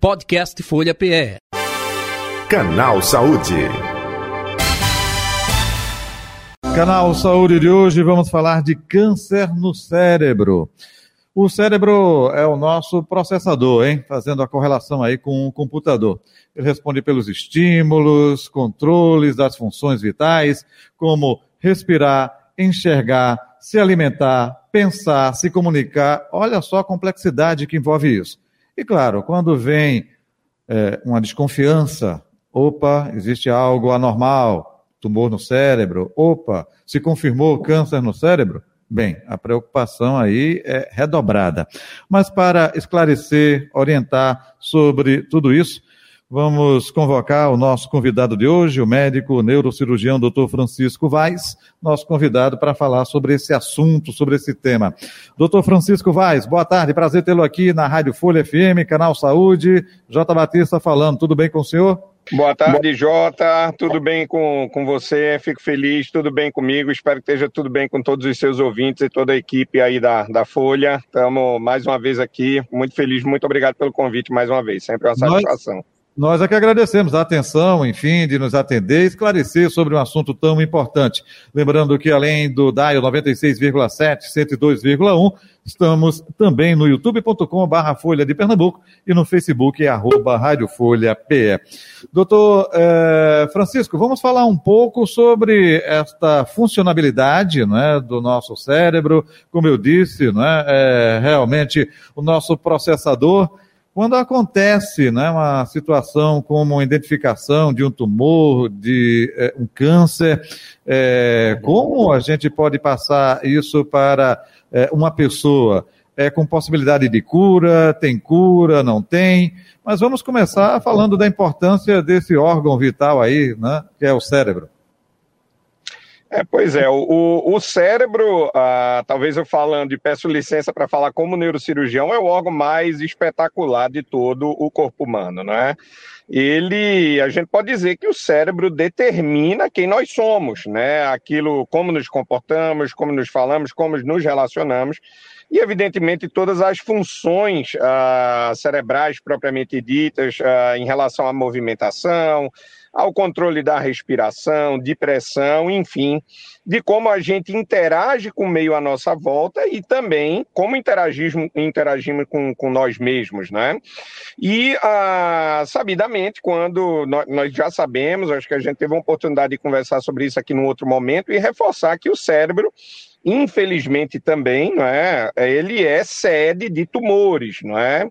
Podcast Folha PE. Canal Saúde. Canal Saúde de hoje vamos falar de câncer no cérebro. O cérebro é o nosso processador, hein? Fazendo a correlação aí com o computador. Ele responde pelos estímulos, controles das funções vitais, como respirar, enxergar, se alimentar, pensar, se comunicar. Olha só a complexidade que envolve isso. E claro, quando vem é, uma desconfiança, opa, existe algo anormal, tumor no cérebro, opa, se confirmou câncer no cérebro, bem, a preocupação aí é redobrada. Mas para esclarecer, orientar sobre tudo isso, Vamos convocar o nosso convidado de hoje, o médico neurocirurgião Dr. Francisco Vaz, nosso convidado para falar sobre esse assunto, sobre esse tema. Dr. Francisco Vaz, boa tarde, prazer tê-lo aqui na Rádio Folha FM, Canal Saúde. J. Batista falando, tudo bem com o senhor? Boa tarde, Jota. Tudo bem com, com você? Fico feliz, tudo bem comigo. Espero que esteja tudo bem com todos os seus ouvintes e toda a equipe aí da, da Folha. Estamos mais uma vez aqui, muito feliz, muito obrigado pelo convite mais uma vez. Sempre uma satisfação. Nós... Nós é que agradecemos a atenção, enfim, de nos atender e esclarecer sobre um assunto tão importante. Lembrando que além do DAIO 96,7, 102,1, estamos também no youtube.com barra Folha de Pernambuco e no Facebook é arroba Rádio Folha PE. Doutor eh, Francisco, vamos falar um pouco sobre esta funcionalidade né, do nosso cérebro. Como eu disse, né, é realmente o nosso processador quando acontece né, uma situação como a identificação de um tumor, de é, um câncer, é, como a gente pode passar isso para é, uma pessoa? É com possibilidade de cura, tem cura, não tem? Mas vamos começar falando da importância desse órgão vital aí, né, que é o cérebro. É, pois é, o, o cérebro, ah, talvez eu falando e peço licença para falar como neurocirurgião, é o órgão mais espetacular de todo o corpo humano, não é? Ele, a gente pode dizer que o cérebro determina quem nós somos, né? Aquilo, como nos comportamos, como nos falamos, como nos relacionamos, e evidentemente todas as funções ah, cerebrais propriamente ditas ah, em relação à movimentação, ao controle da respiração, de pressão, enfim, de como a gente interage com o meio à nossa volta e também como interagimos, interagimos com, com nós mesmos, né? E, ah, sabidamente, quando nós, nós já sabemos, acho que a gente teve uma oportunidade de conversar sobre isso aqui num outro momento e reforçar que o cérebro infelizmente também, não é? Ele é sede de tumores, não é?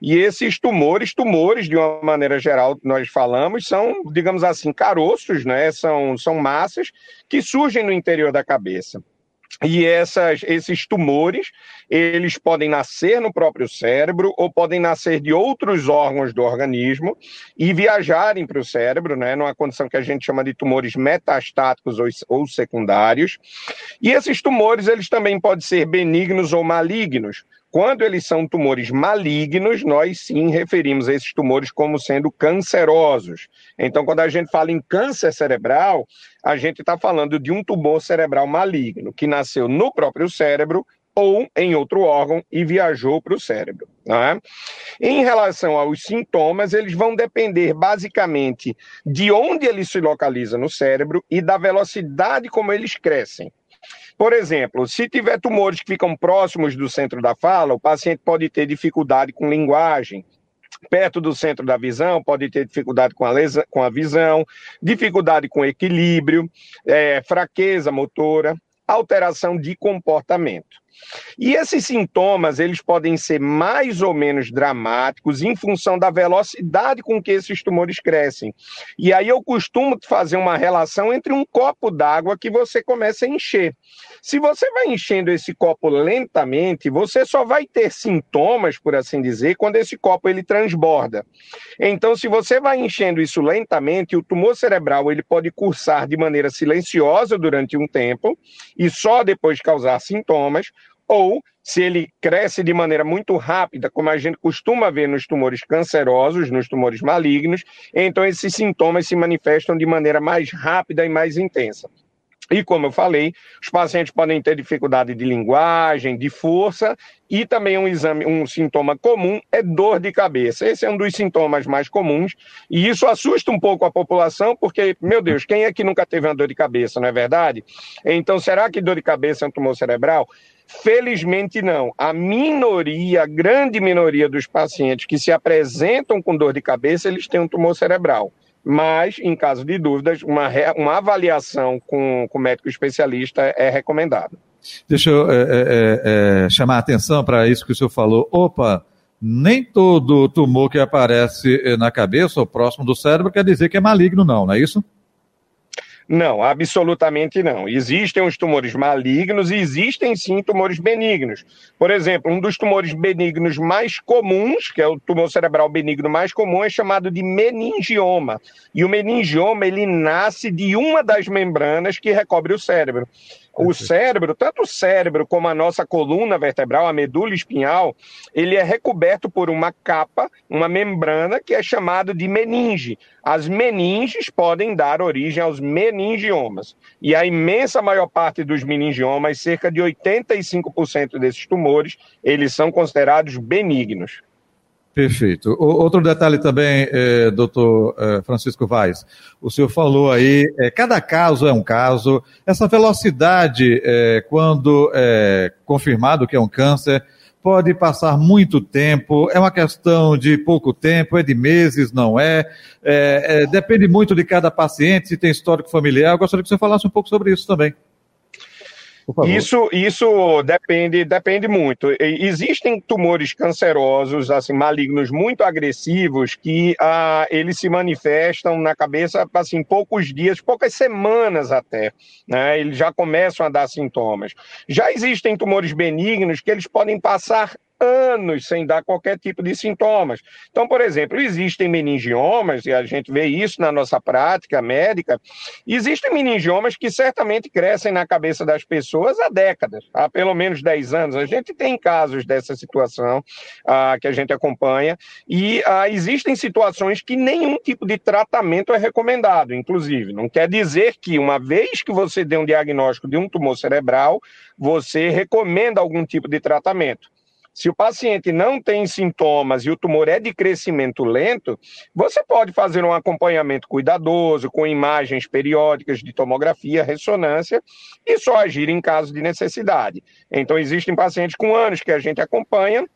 E esses tumores, tumores, de uma maneira geral, nós falamos, são, digamos assim, caroços, né? São, são massas que surgem no interior da cabeça. E essas, esses tumores, eles podem nascer no próprio cérebro ou podem nascer de outros órgãos do organismo e viajarem para o cérebro, né, numa condição que a gente chama de tumores metastáticos ou, ou secundários. E esses tumores, eles também podem ser benignos ou malignos. Quando eles são tumores malignos, nós sim referimos a esses tumores como sendo cancerosos. Então, quando a gente fala em câncer cerebral, a gente está falando de um tumor cerebral maligno que nasceu no próprio cérebro ou em outro órgão e viajou para o cérebro. Né? Em relação aos sintomas, eles vão depender basicamente de onde ele se localiza no cérebro e da velocidade como eles crescem. Por exemplo, se tiver tumores que ficam próximos do centro da fala, o paciente pode ter dificuldade com linguagem. Perto do centro da visão, pode ter dificuldade com a, lesa, com a visão, dificuldade com equilíbrio, é, fraqueza motora, alteração de comportamento. E esses sintomas, eles podem ser mais ou menos dramáticos em função da velocidade com que esses tumores crescem. E aí eu costumo fazer uma relação entre um copo d'água que você começa a encher. Se você vai enchendo esse copo lentamente, você só vai ter sintomas, por assim dizer, quando esse copo ele transborda. Então, se você vai enchendo isso lentamente, o tumor cerebral ele pode cursar de maneira silenciosa durante um tempo e só depois causar sintomas, ou se ele cresce de maneira muito rápida, como a gente costuma ver nos tumores cancerosos, nos tumores malignos, então esses sintomas se manifestam de maneira mais rápida e mais intensa. E como eu falei, os pacientes podem ter dificuldade de linguagem, de força, e também um exame, um sintoma comum é dor de cabeça. Esse é um dos sintomas mais comuns, e isso assusta um pouco a população, porque, meu Deus, quem é que nunca teve uma dor de cabeça, não é verdade? Então, será que dor de cabeça é um tumor cerebral? Felizmente não. A minoria, a grande minoria dos pacientes que se apresentam com dor de cabeça, eles têm um tumor cerebral mas, em caso de dúvidas, uma, uma avaliação com, com médico especialista é recomendada. Deixa eu é, é, é, chamar a atenção para isso que o senhor falou. Opa, nem todo tumor que aparece na cabeça ou próximo do cérebro quer dizer que é maligno, não, não é isso? Não, absolutamente não. Existem os tumores malignos e existem sim tumores benignos. Por exemplo, um dos tumores benignos mais comuns, que é o tumor cerebral benigno mais comum, é chamado de meningioma. E o meningioma, ele nasce de uma das membranas que recobre o cérebro. O cérebro, tanto o cérebro como a nossa coluna vertebral, a medula espinhal, ele é recoberto por uma capa, uma membrana que é chamada de meninge. As meninges podem dar origem aos meningiomas. E a imensa maior parte dos meningiomas, cerca de 85% desses tumores, eles são considerados benignos. Perfeito. O, outro detalhe também, é, doutor é, Francisco Vaz, o senhor falou aí, é, cada caso é um caso, essa velocidade, é, quando é confirmado que é um câncer, pode passar muito tempo, é uma questão de pouco tempo, é de meses, não é, é, é depende muito de cada paciente, se tem histórico familiar, eu gostaria que você falasse um pouco sobre isso também. Isso, isso depende, depende muito. Existem tumores cancerosos, assim, malignos muito agressivos, que ah, eles se manifestam na cabeça, assim, poucos dias, poucas semanas até, né? Eles já começam a dar sintomas. Já existem tumores benignos que eles podem passar anos sem dar qualquer tipo de sintomas. Então, por exemplo, existem meningiomas, e a gente vê isso na nossa prática médica, existem meningiomas que certamente crescem na cabeça das pessoas há décadas, há pelo menos 10 anos. A gente tem casos dessa situação ah, que a gente acompanha, e ah, existem situações que nenhum tipo de tratamento é recomendado, inclusive. Não quer dizer que, uma vez que você dê um diagnóstico de um tumor cerebral, você recomenda algum tipo de tratamento. Se o paciente não tem sintomas e o tumor é de crescimento lento, você pode fazer um acompanhamento cuidadoso, com imagens periódicas de tomografia, ressonância, e só agir em caso de necessidade. Então, existem pacientes com anos que a gente acompanha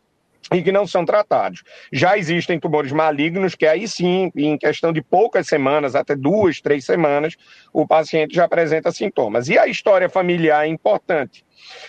e que não são tratados. Já existem tumores malignos que aí sim, em questão de poucas semanas, até duas, três semanas, o paciente já apresenta sintomas. E a história familiar é importante.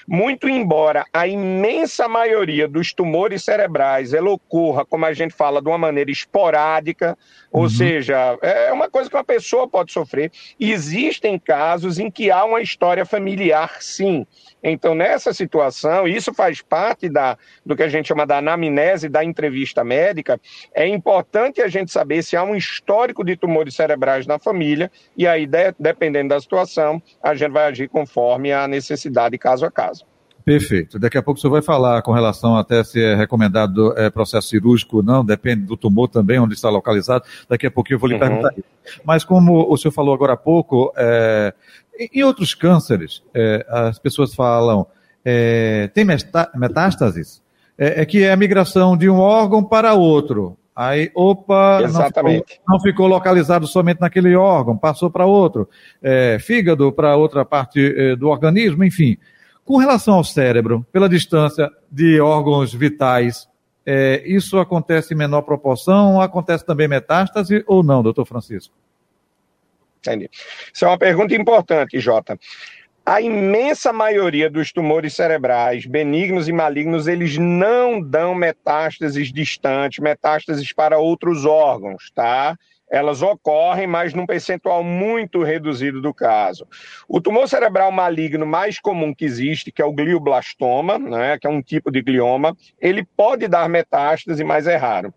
Muito embora a imensa maioria dos tumores cerebrais ela ocorra, como a gente fala, de uma maneira esporádica, ou uhum. seja, é uma coisa que uma pessoa pode sofrer, existem casos em que há uma história familiar, sim. Então, nessa situação, isso faz parte da, do que a gente chama da anamnese da entrevista médica, é importante a gente saber se há um histórico de tumores cerebrais na família, e aí, de, dependendo da situação, a gente vai agir conforme a necessidade caso a caso. Perfeito. Daqui a pouco o senhor vai falar com relação até se é recomendado é, processo cirúrgico ou não, depende do tumor também, onde está localizado. Daqui a pouquinho eu vou lhe uhum. perguntar isso. Mas como o senhor falou agora há pouco, é, em outros cânceres, é, as pessoas falam, é, tem metástases? É, é, que é a migração de um órgão para outro. Aí, opa, não ficou, não ficou, localizado somente naquele órgão, passou para outro. É, fígado para outra parte é, do organismo, enfim. Com relação ao cérebro, pela distância de órgãos vitais, é, isso acontece em menor proporção? Acontece também metástase ou não, doutor Francisco? Entendi. Isso é uma pergunta importante, Jota. A imensa maioria dos tumores cerebrais, benignos e malignos, eles não dão metástases distantes, metástases para outros órgãos, tá? Elas ocorrem, mas num percentual muito reduzido do caso. O tumor cerebral maligno mais comum que existe, que é o glioblastoma, né, que é um tipo de glioma, ele pode dar metástase, mas é raro.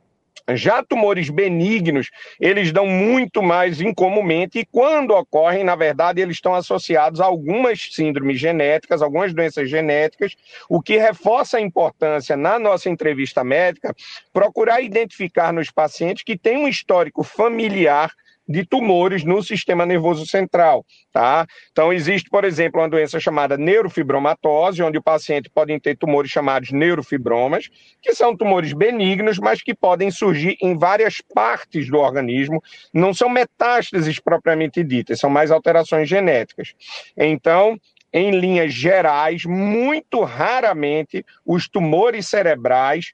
Já tumores benignos, eles dão muito mais incomumente e quando ocorrem, na verdade, eles estão associados a algumas síndromes genéticas, algumas doenças genéticas, o que reforça a importância na nossa entrevista médica procurar identificar nos pacientes que têm um histórico familiar de tumores no sistema nervoso central, tá? Então, existe, por exemplo, uma doença chamada neurofibromatose, onde o paciente pode ter tumores chamados neurofibromas, que são tumores benignos, mas que podem surgir em várias partes do organismo, não são metástases propriamente ditas, são mais alterações genéticas. Então, em linhas gerais, muito raramente os tumores cerebrais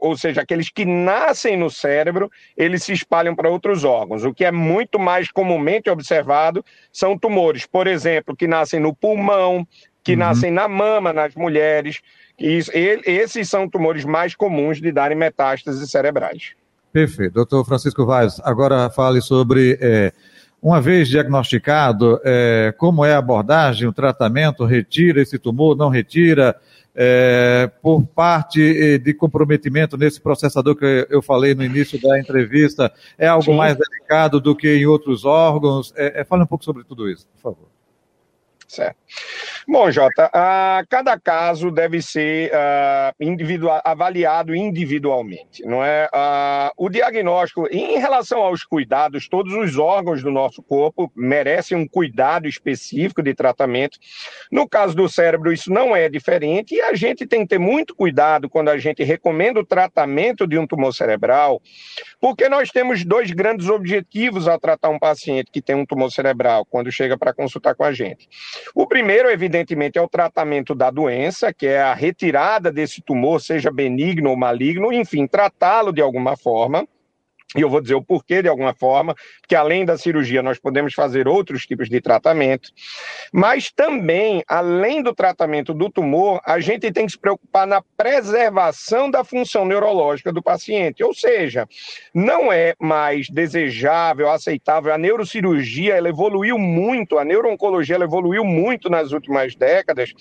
ou seja, aqueles que nascem no cérebro, eles se espalham para outros órgãos. O que é muito mais comumente observado são tumores, por exemplo, que nascem no pulmão, que uhum. nascem na mama nas mulheres. Isso, esses são tumores mais comuns de darem metástases cerebrais. Perfeito. Doutor Francisco Vaz, agora fale sobre. É uma vez diagnosticado, é, como é a abordagem, o tratamento, retira esse tumor, não retira, é, por parte eh, de comprometimento nesse processador que eu falei no início da entrevista, é algo Sim. mais delicado do que em outros órgãos? É, é, fale um pouco sobre tudo isso, por favor. Certo. Bom, Jota, uh, cada caso deve ser uh, individual, avaliado individualmente, não é? Uh, o diagnóstico, em relação aos cuidados, todos os órgãos do nosso corpo merecem um cuidado específico de tratamento. No caso do cérebro, isso não é diferente e a gente tem que ter muito cuidado quando a gente recomenda o tratamento de um tumor cerebral, porque nós temos dois grandes objetivos ao tratar um paciente que tem um tumor cerebral quando chega para consultar com a gente. O primeiro, evidentemente, é o tratamento da doença, que é a retirada desse tumor, seja benigno ou maligno, enfim, tratá-lo de alguma forma. E eu vou dizer o porquê de alguma forma, que além da cirurgia nós podemos fazer outros tipos de tratamento, mas também, além do tratamento do tumor, a gente tem que se preocupar na preservação da função neurológica do paciente. Ou seja, não é mais desejável, aceitável. A neurocirurgia ela evoluiu muito, a neurooncologia ela evoluiu muito nas últimas décadas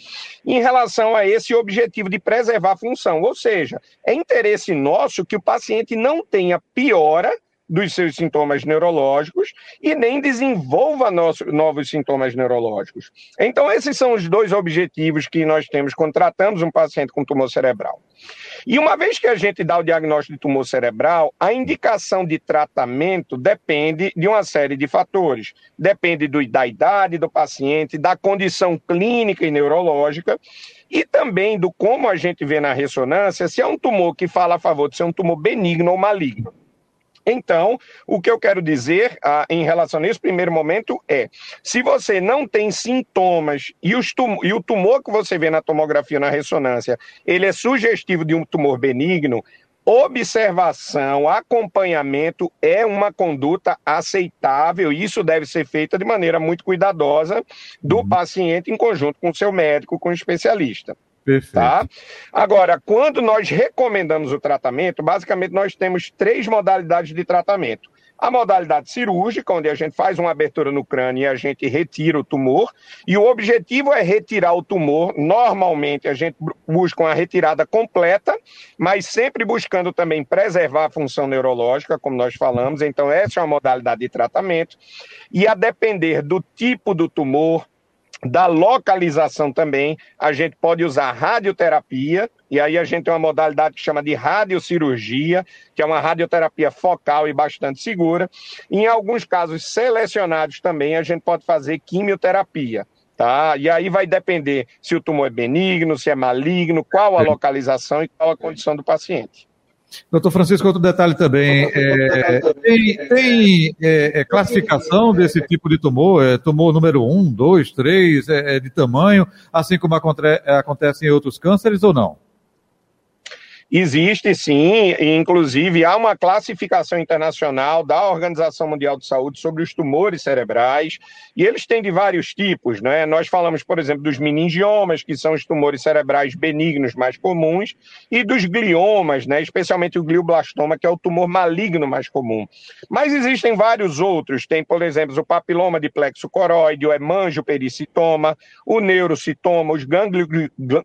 em relação a esse objetivo de preservar a função. Ou seja, é interesse nosso que o paciente não tenha piora dos seus sintomas neurológicos e nem desenvolva nosso, novos sintomas neurológicos. Então, esses são os dois objetivos que nós temos quando tratamos um paciente com tumor cerebral. E uma vez que a gente dá o diagnóstico de tumor cerebral, a indicação de tratamento depende de uma série de fatores. Depende do, da idade do paciente, da condição clínica e neurológica, e também do como a gente vê na ressonância se é um tumor que fala a favor de ser um tumor benigno ou maligno. Então, o que eu quero dizer ah, em relação a esse primeiro momento é: se você não tem sintomas e, tum e o tumor que você vê na tomografia, na ressonância, ele é sugestivo de um tumor benigno, observação, acompanhamento é uma conduta aceitável e isso deve ser feita de maneira muito cuidadosa do uhum. paciente em conjunto com o seu médico, com o especialista. Perfeito. Tá? Agora, quando nós recomendamos o tratamento, basicamente nós temos três modalidades de tratamento. A modalidade cirúrgica, onde a gente faz uma abertura no crânio e a gente retira o tumor, e o objetivo é retirar o tumor. Normalmente a gente busca uma retirada completa, mas sempre buscando também preservar a função neurológica, como nós falamos. Então, essa é uma modalidade de tratamento. E a depender do tipo do tumor, da localização também, a gente pode usar radioterapia, e aí a gente tem uma modalidade que chama de radiocirurgia, que é uma radioterapia focal e bastante segura. em alguns casos selecionados também, a gente pode fazer quimioterapia. Tá? E aí vai depender se o tumor é benigno, se é maligno, qual a localização e qual a condição do paciente. Doutor Francisco, outro detalhe também. É, tem, tem é, é, classificação desse tipo de tumor? É, tumor número 1, 2, 3, de tamanho, assim como acontece em outros cânceres ou não? Existe sim, inclusive há uma classificação internacional da Organização Mundial de Saúde sobre os tumores cerebrais, e eles têm de vários tipos, né? Nós falamos, por exemplo, dos meningiomas, que são os tumores cerebrais benignos mais comuns, e dos gliomas, né? Especialmente o glioblastoma, que é o tumor maligno mais comum. Mas existem vários outros, tem, por exemplo, o papiloma de plexo coroide, o hemangiopericitoma, o neurocitoma, os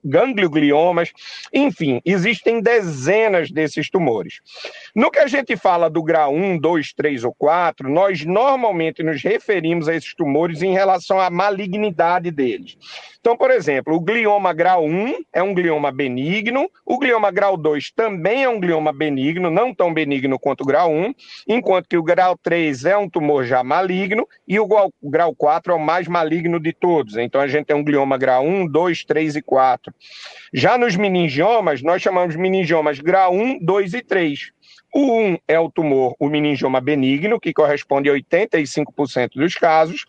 gangliogliomas, enfim, existem dezenas desses tumores. No que a gente fala do grau 1, 2, 3 ou 4, nós normalmente nos referimos a esses tumores em relação à malignidade deles. Então, por exemplo, o glioma grau 1 é um glioma benigno, o glioma grau 2 também é um glioma benigno, não tão benigno quanto o grau 1, enquanto que o grau 3 é um tumor já maligno e o grau 4 é o mais maligno de todos. Então, a gente tem um glioma grau 1, 2, 3 e 4. Já nos meningiomas, nós chamamos meningiomas grau 1, 2 e 3. O 1 é o tumor, o meningioma benigno, que corresponde a 85% dos casos,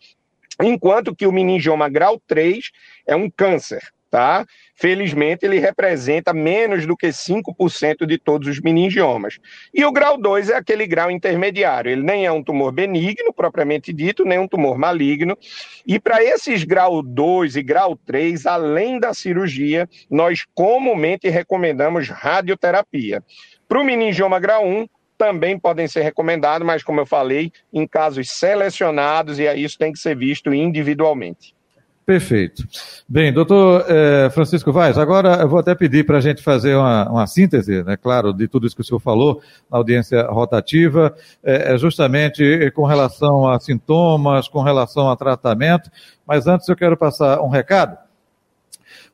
enquanto que o meningioma grau 3 é um câncer, tá? Felizmente, ele representa menos do que 5% de todos os meningiomas. E o grau 2 é aquele grau intermediário. Ele nem é um tumor benigno, propriamente dito, nem um tumor maligno. E para esses grau 2 e grau 3, além da cirurgia, nós comumente recomendamos radioterapia. Para o meningioma grau 1, também podem ser recomendados, mas como eu falei, em casos selecionados, e isso tem que ser visto individualmente. Perfeito. Bem, doutor eh, Francisco Vaz, agora eu vou até pedir para a gente fazer uma, uma, síntese, né, claro, de tudo isso que o senhor falou na audiência rotativa, eh, justamente com relação a sintomas, com relação a tratamento, mas antes eu quero passar um recado.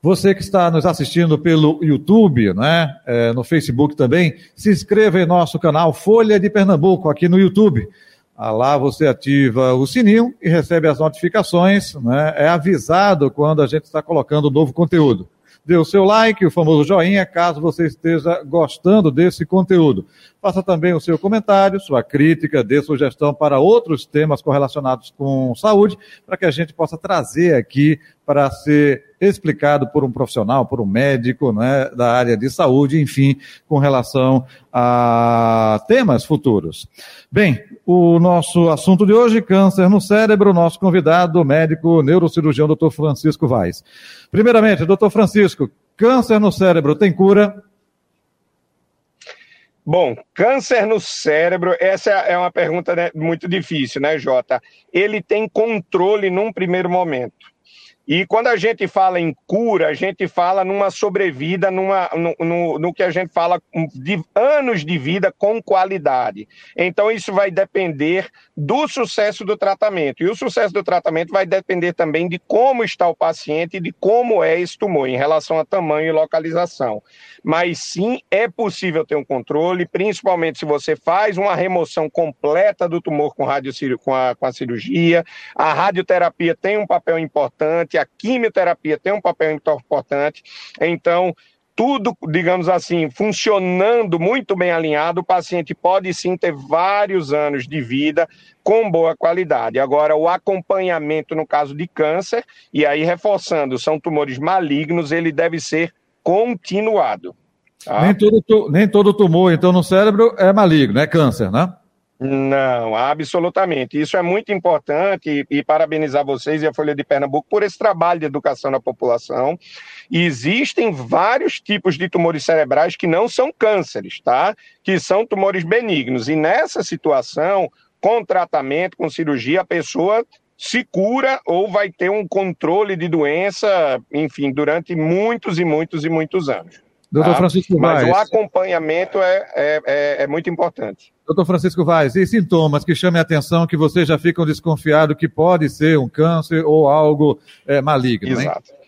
Você que está nos assistindo pelo YouTube, né, é, no Facebook também, se inscreva em nosso canal Folha de Pernambuco aqui no YouTube. Ah, lá você ativa o sininho e recebe as notificações, né, é avisado quando a gente está colocando novo conteúdo dê o seu like, o famoso joinha, caso você esteja gostando desse conteúdo. Faça também o seu comentário, sua crítica, dê sugestão para outros temas correlacionados com saúde, para que a gente possa trazer aqui para ser explicado por um profissional, por um médico né, da área de saúde, enfim, com relação a temas futuros. Bem, o nosso assunto de hoje, câncer no cérebro, nosso convidado, médico neurocirurgião, doutor Francisco Vaz. Primeiramente, doutor Francisco, câncer no cérebro tem cura? Bom, câncer no cérebro, essa é uma pergunta né, muito difícil, né, Jota? Ele tem controle num primeiro momento. E quando a gente fala em cura, a gente fala numa sobrevida, numa, no, no, no, que a gente fala de anos de vida com qualidade. Então, isso vai depender do sucesso do tratamento. E o sucesso do tratamento vai depender também de como está o paciente e de como é esse tumor, em relação a tamanho e localização. Mas sim, é possível ter um controle, principalmente se você faz uma remoção completa do tumor com, com, a, com a cirurgia. A radioterapia tem um papel importante a quimioterapia tem um papel importante. Então, tudo, digamos assim, funcionando muito bem alinhado, o paciente pode sim ter vários anos de vida com boa qualidade. Agora, o acompanhamento no caso de câncer, e aí reforçando, são tumores malignos, ele deve ser continuado. Tá? Nem, todo, nem todo tumor, então, no cérebro é maligno, é câncer, né? Não, absolutamente. Isso é muito importante e, e, parabenizar vocês e a Folha de Pernambuco por esse trabalho de educação da população. E existem vários tipos de tumores cerebrais que não são cânceres, tá? Que são tumores benignos. E nessa situação, com tratamento, com cirurgia, a pessoa se cura ou vai ter um controle de doença, enfim, durante muitos e muitos e muitos anos. Doutor tá? Francisco Mas o acompanhamento é, é, é, é, muito importante. Doutor Francisco Vaz, e sintomas que chamem a atenção que vocês já ficam desconfiados que pode ser um câncer ou algo é, maligno, Exato. Hein?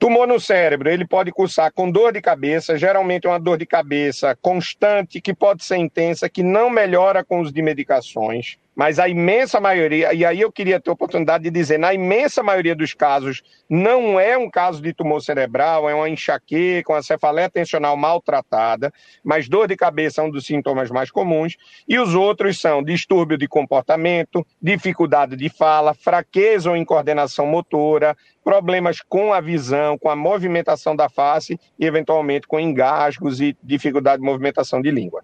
Tumor no cérebro, ele pode cursar com dor de cabeça, geralmente é uma dor de cabeça constante, que pode ser intensa, que não melhora com os de medicações mas a imensa maioria, e aí eu queria ter a oportunidade de dizer, na imensa maioria dos casos, não é um caso de tumor cerebral, é uma enxaqueca, uma cefaleia tensional maltratada, mas dor de cabeça é um dos sintomas mais comuns, e os outros são distúrbio de comportamento, dificuldade de fala, fraqueza ou incoordenação motora, problemas com a visão, com a movimentação da face e, eventualmente, com engasgos e dificuldade de movimentação de língua.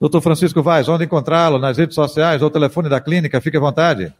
Doutor Francisco Vaz, onde encontrá-lo? Nas redes sociais ou telefone da clínica? Fique à vontade.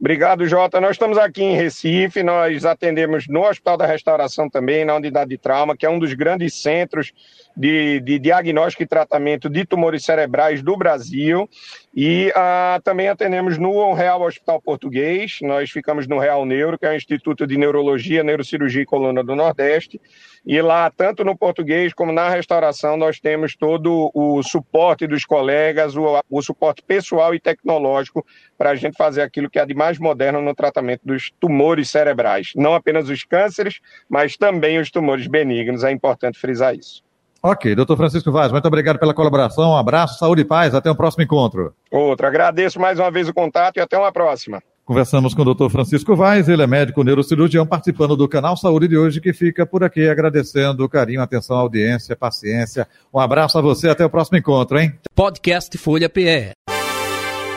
Obrigado, Jota. Nós estamos aqui em Recife, nós atendemos no Hospital da Restauração também, na unidade de trauma, que é um dos grandes centros de, de diagnóstico e tratamento de tumores cerebrais do Brasil. E ah, também atendemos no Real Hospital Português, nós ficamos no Real Neuro, que é o Instituto de Neurologia, Neurocirurgia e Coluna do Nordeste. E lá, tanto no português como na restauração, nós temos todo o suporte dos colegas, o, o suporte pessoal e tecnológico para a gente fazer aquilo que é de mais moderno no tratamento dos tumores cerebrais. Não apenas os cânceres, mas também os tumores benignos. É importante frisar isso. Ok, doutor Francisco Vaz, muito obrigado pela colaboração, um abraço, saúde e paz, até o próximo encontro. Outro, agradeço mais uma vez o contato e até uma próxima. Conversamos com o doutor Francisco Vaz, ele é médico neurocirurgião, participando do canal Saúde de hoje, que fica por aqui agradecendo o carinho, atenção, audiência, paciência. Um abraço a você, até o próximo encontro, hein? Podcast Folha PE.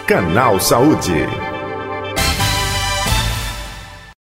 Canal Saúde.